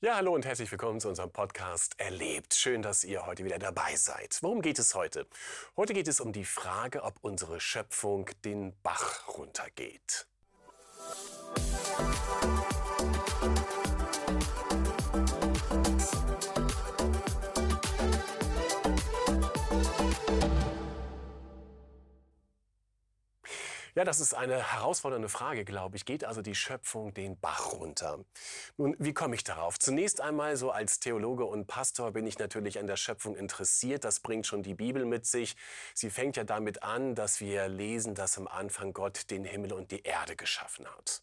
Ja, hallo und herzlich willkommen zu unserem Podcast Erlebt. Schön, dass ihr heute wieder dabei seid. Worum geht es heute? Heute geht es um die Frage, ob unsere Schöpfung den Bach runtergeht. Ja, das ist eine herausfordernde Frage, glaube ich. Geht also die Schöpfung den Bach runter? Nun, wie komme ich darauf? Zunächst einmal, so als Theologe und Pastor bin ich natürlich an der Schöpfung interessiert. Das bringt schon die Bibel mit sich. Sie fängt ja damit an, dass wir lesen, dass am Anfang Gott den Himmel und die Erde geschaffen hat.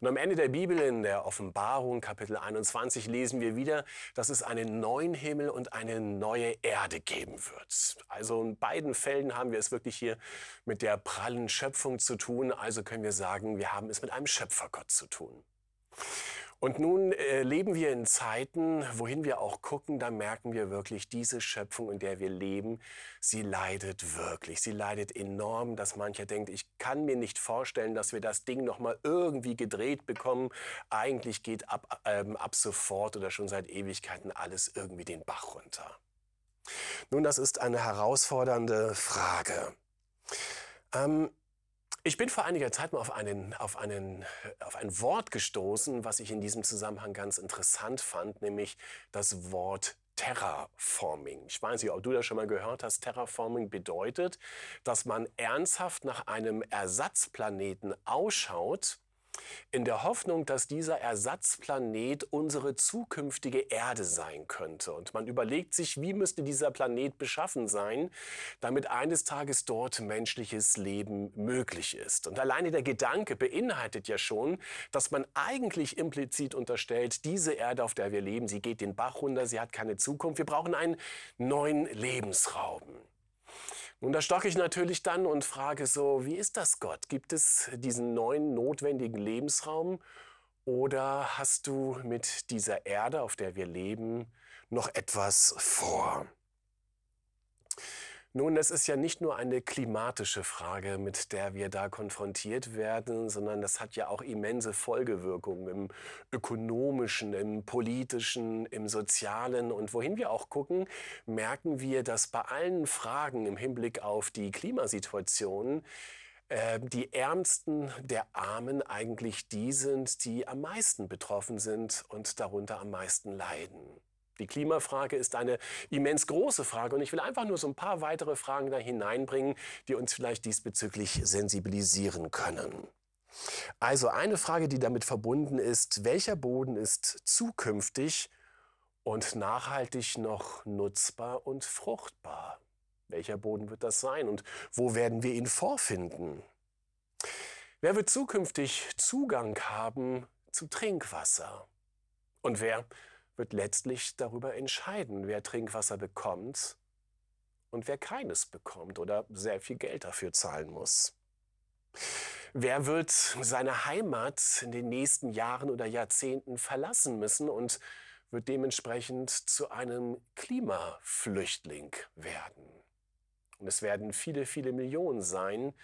Und am Ende der Bibel, in der Offenbarung, Kapitel 21, lesen wir wieder, dass es einen neuen Himmel und eine neue Erde geben wird. Also in beiden Fällen haben wir es wirklich hier mit der prallen Schöpfung zu tun. Also können wir sagen, wir haben es mit einem Schöpfergott zu tun. Und nun äh, leben wir in Zeiten, wohin wir auch gucken, da merken wir wirklich, diese Schöpfung, in der wir leben, sie leidet wirklich. Sie leidet enorm, dass mancher denkt, ich kann mir nicht vorstellen, dass wir das Ding nochmal irgendwie gedreht bekommen. Eigentlich geht ab, ähm, ab sofort oder schon seit Ewigkeiten alles irgendwie den Bach runter. Nun, das ist eine herausfordernde Frage. Ähm, ich bin vor einiger Zeit mal auf, einen, auf, einen, auf ein Wort gestoßen, was ich in diesem Zusammenhang ganz interessant fand, nämlich das Wort Terraforming. Ich weiß nicht, ob du das schon mal gehört hast. Terraforming bedeutet, dass man ernsthaft nach einem Ersatzplaneten ausschaut, in der Hoffnung, dass dieser Ersatzplanet unsere zukünftige Erde sein könnte. Und man überlegt sich, wie müsste dieser Planet beschaffen sein, damit eines Tages dort menschliches Leben möglich ist. Und alleine der Gedanke beinhaltet ja schon, dass man eigentlich implizit unterstellt, diese Erde, auf der wir leben, sie geht den Bach runter, sie hat keine Zukunft, wir brauchen einen neuen Lebensraum. Nun, da stoche ich natürlich dann und frage so, wie ist das Gott? Gibt es diesen neuen notwendigen Lebensraum oder hast du mit dieser Erde, auf der wir leben, noch etwas vor? Nun, es ist ja nicht nur eine klimatische Frage, mit der wir da konfrontiert werden, sondern das hat ja auch immense Folgewirkungen im ökonomischen, im politischen, im sozialen. Und wohin wir auch gucken, merken wir, dass bei allen Fragen im Hinblick auf die Klimasituation äh, die Ärmsten der Armen eigentlich die sind, die am meisten betroffen sind und darunter am meisten leiden. Die Klimafrage ist eine immens große Frage und ich will einfach nur so ein paar weitere Fragen da hineinbringen, die uns vielleicht diesbezüglich sensibilisieren können. Also eine Frage, die damit verbunden ist, welcher Boden ist zukünftig und nachhaltig noch nutzbar und fruchtbar? Welcher Boden wird das sein und wo werden wir ihn vorfinden? Wer wird zukünftig Zugang haben zu Trinkwasser? Und wer wird letztlich darüber entscheiden, wer Trinkwasser bekommt und wer keines bekommt oder sehr viel Geld dafür zahlen muss. Wer wird seine Heimat in den nächsten Jahren oder Jahrzehnten verlassen müssen und wird dementsprechend zu einem Klimaflüchtling werden? Und es werden viele, viele Millionen sein,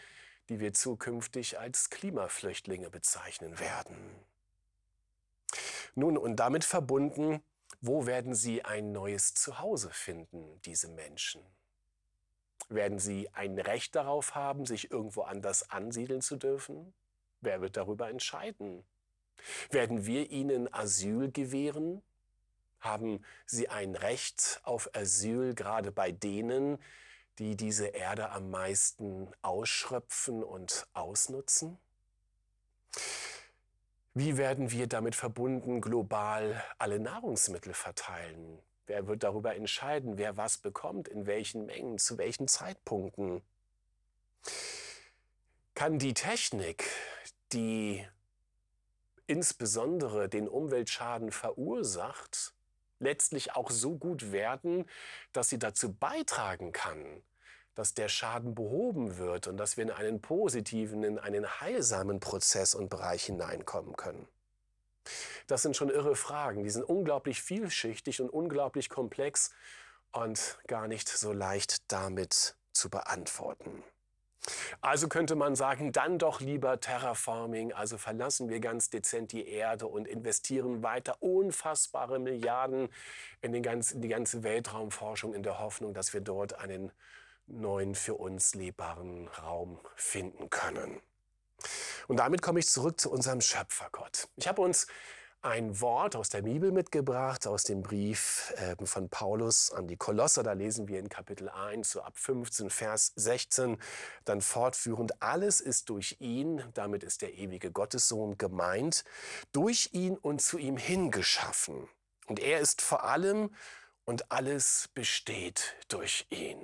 die wir zukünftig als Klimaflüchtlinge bezeichnen werden. Nun, und damit verbunden, wo werden sie ein neues Zuhause finden, diese Menschen? Werden sie ein Recht darauf haben, sich irgendwo anders ansiedeln zu dürfen? Wer wird darüber entscheiden? Werden wir ihnen Asyl gewähren? Haben sie ein Recht auf Asyl gerade bei denen, die diese Erde am meisten ausschröpfen und ausnutzen? Wie werden wir damit verbunden global alle Nahrungsmittel verteilen? Wer wird darüber entscheiden, wer was bekommt, in welchen Mengen, zu welchen Zeitpunkten? Kann die Technik, die insbesondere den Umweltschaden verursacht, letztlich auch so gut werden, dass sie dazu beitragen kann, dass der Schaden behoben wird und dass wir in einen positiven, in einen heilsamen Prozess und Bereich hineinkommen können. Das sind schon irre Fragen. Die sind unglaublich vielschichtig und unglaublich komplex und gar nicht so leicht damit zu beantworten. Also könnte man sagen, dann doch lieber Terraforming, also verlassen wir ganz dezent die Erde und investieren weiter unfassbare Milliarden in, den ganz, in die ganze Weltraumforschung in der Hoffnung, dass wir dort einen neuen für uns lebbaren Raum finden können. Und damit komme ich zurück zu unserem Schöpfergott. Ich habe uns ein Wort aus der Bibel mitgebracht, aus dem Brief äh, von Paulus an die Kolosser. Da lesen wir in Kapitel 1, so ab 15, Vers 16, dann fortführend, alles ist durch ihn, damit ist der ewige Gottessohn gemeint, durch ihn und zu ihm hingeschaffen. Und er ist vor allem und alles besteht durch ihn.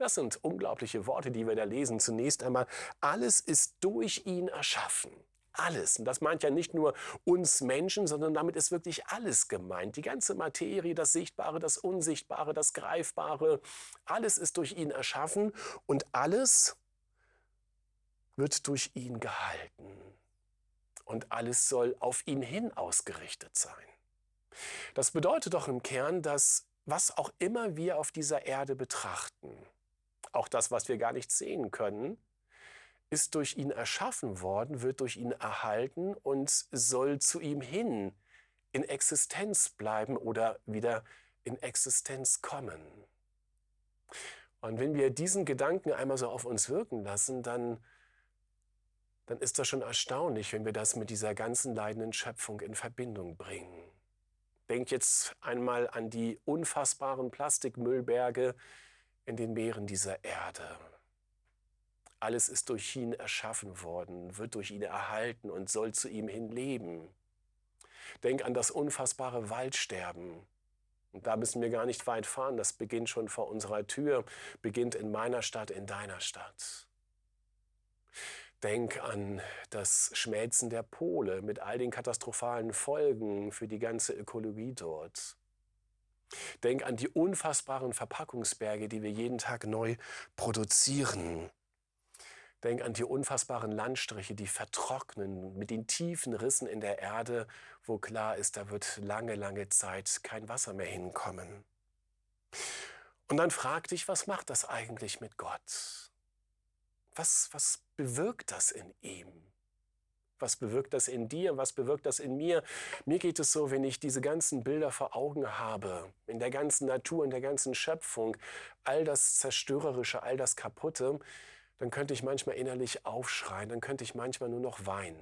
Das sind unglaubliche Worte, die wir da lesen. Zunächst einmal, alles ist durch ihn erschaffen. Alles. Und das meint ja nicht nur uns Menschen, sondern damit ist wirklich alles gemeint. Die ganze Materie, das Sichtbare, das Unsichtbare, das Greifbare, alles ist durch ihn erschaffen und alles wird durch ihn gehalten. Und alles soll auf ihn hin ausgerichtet sein. Das bedeutet doch im Kern, dass was auch immer wir auf dieser Erde betrachten, auch das, was wir gar nicht sehen können, ist durch ihn erschaffen worden, wird durch ihn erhalten und soll zu ihm hin in Existenz bleiben oder wieder in Existenz kommen. Und wenn wir diesen Gedanken einmal so auf uns wirken lassen, dann, dann ist das schon erstaunlich, wenn wir das mit dieser ganzen leidenden Schöpfung in Verbindung bringen. Denk jetzt einmal an die unfassbaren Plastikmüllberge in den Meeren dieser Erde. Alles ist durch ihn erschaffen worden, wird durch ihn erhalten und soll zu ihm hin leben. Denk an das unfassbare Waldsterben. Und da müssen wir gar nicht weit fahren. Das beginnt schon vor unserer Tür, beginnt in meiner Stadt, in deiner Stadt. Denk an das Schmelzen der Pole mit all den katastrophalen Folgen für die ganze Ökologie dort. Denk an die unfassbaren Verpackungsberge, die wir jeden Tag neu produzieren. Denk an die unfassbaren Landstriche, die vertrocknen mit den tiefen Rissen in der Erde, wo klar ist, da wird lange, lange Zeit kein Wasser mehr hinkommen. Und dann frag dich, was macht das eigentlich mit Gott? Was, was bewirkt das in ihm? Was bewirkt das in dir? Was bewirkt das in mir? Mir geht es so, wenn ich diese ganzen Bilder vor Augen habe, in der ganzen Natur, in der ganzen Schöpfung, all das Zerstörerische, all das Kaputte, dann könnte ich manchmal innerlich aufschreien, dann könnte ich manchmal nur noch weinen.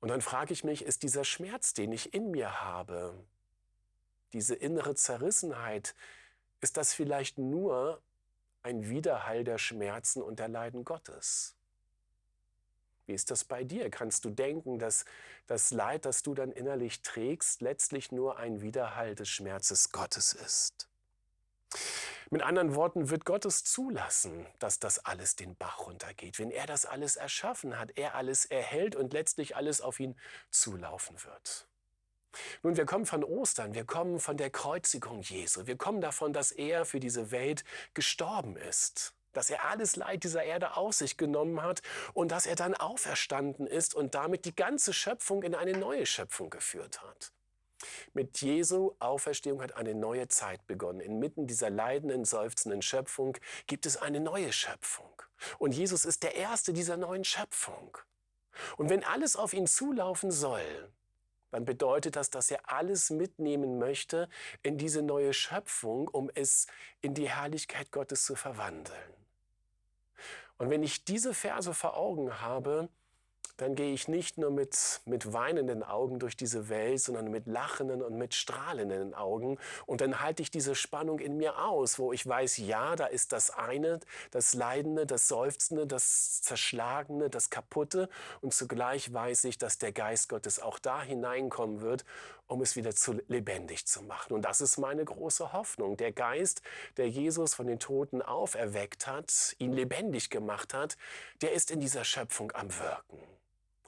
Und dann frage ich mich, ist dieser Schmerz, den ich in mir habe, diese innere Zerrissenheit, ist das vielleicht nur ein Widerhall der Schmerzen und der Leiden Gottes? Wie ist das bei dir? Kannst du denken, dass das Leid, das du dann innerlich trägst, letztlich nur ein Widerhall des Schmerzes Gottes ist? Mit anderen Worten, wird Gott es zulassen, dass das alles den Bach runtergeht, wenn er das alles erschaffen hat, er alles erhält und letztlich alles auf ihn zulaufen wird. Nun, wir kommen von Ostern, wir kommen von der Kreuzigung Jesu, wir kommen davon, dass er für diese Welt gestorben ist, dass er alles Leid dieser Erde auf sich genommen hat und dass er dann auferstanden ist und damit die ganze Schöpfung in eine neue Schöpfung geführt hat. Mit Jesu Auferstehung hat eine neue Zeit begonnen. Inmitten dieser leidenden, seufzenden Schöpfung gibt es eine neue Schöpfung. Und Jesus ist der Erste dieser neuen Schöpfung. Und wenn alles auf ihn zulaufen soll, dann bedeutet das, dass er alles mitnehmen möchte in diese neue Schöpfung, um es in die Herrlichkeit Gottes zu verwandeln. Und wenn ich diese Verse vor Augen habe, dann gehe ich nicht nur mit, mit weinenden Augen durch diese Welt, sondern mit lachenden und mit strahlenden Augen. Und dann halte ich diese Spannung in mir aus, wo ich weiß, ja, da ist das eine, das Leidende, das Seufzende, das Zerschlagene, das Kaputte. Und zugleich weiß ich, dass der Geist Gottes auch da hineinkommen wird, um es wieder zu lebendig zu machen. Und das ist meine große Hoffnung. Der Geist, der Jesus von den Toten auferweckt hat, ihn lebendig gemacht hat, der ist in dieser Schöpfung am Wirken.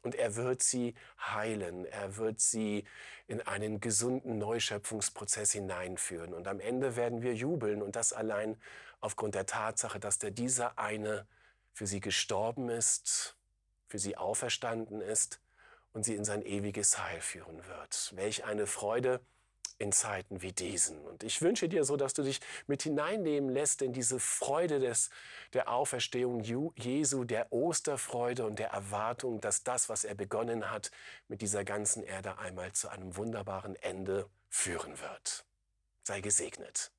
Und er wird sie heilen, er wird sie in einen gesunden Neuschöpfungsprozess hineinführen. Und am Ende werden wir jubeln und das allein aufgrund der Tatsache, dass der dieser eine für sie gestorben ist, für sie auferstanden ist und sie in sein ewiges Heil führen wird. Welch eine Freude, in Zeiten wie diesen. Und ich wünsche dir so, dass du dich mit hineinnehmen lässt in diese Freude des, der Auferstehung Jesu, der Osterfreude und der Erwartung, dass das, was er begonnen hat, mit dieser ganzen Erde einmal zu einem wunderbaren Ende führen wird. Sei gesegnet.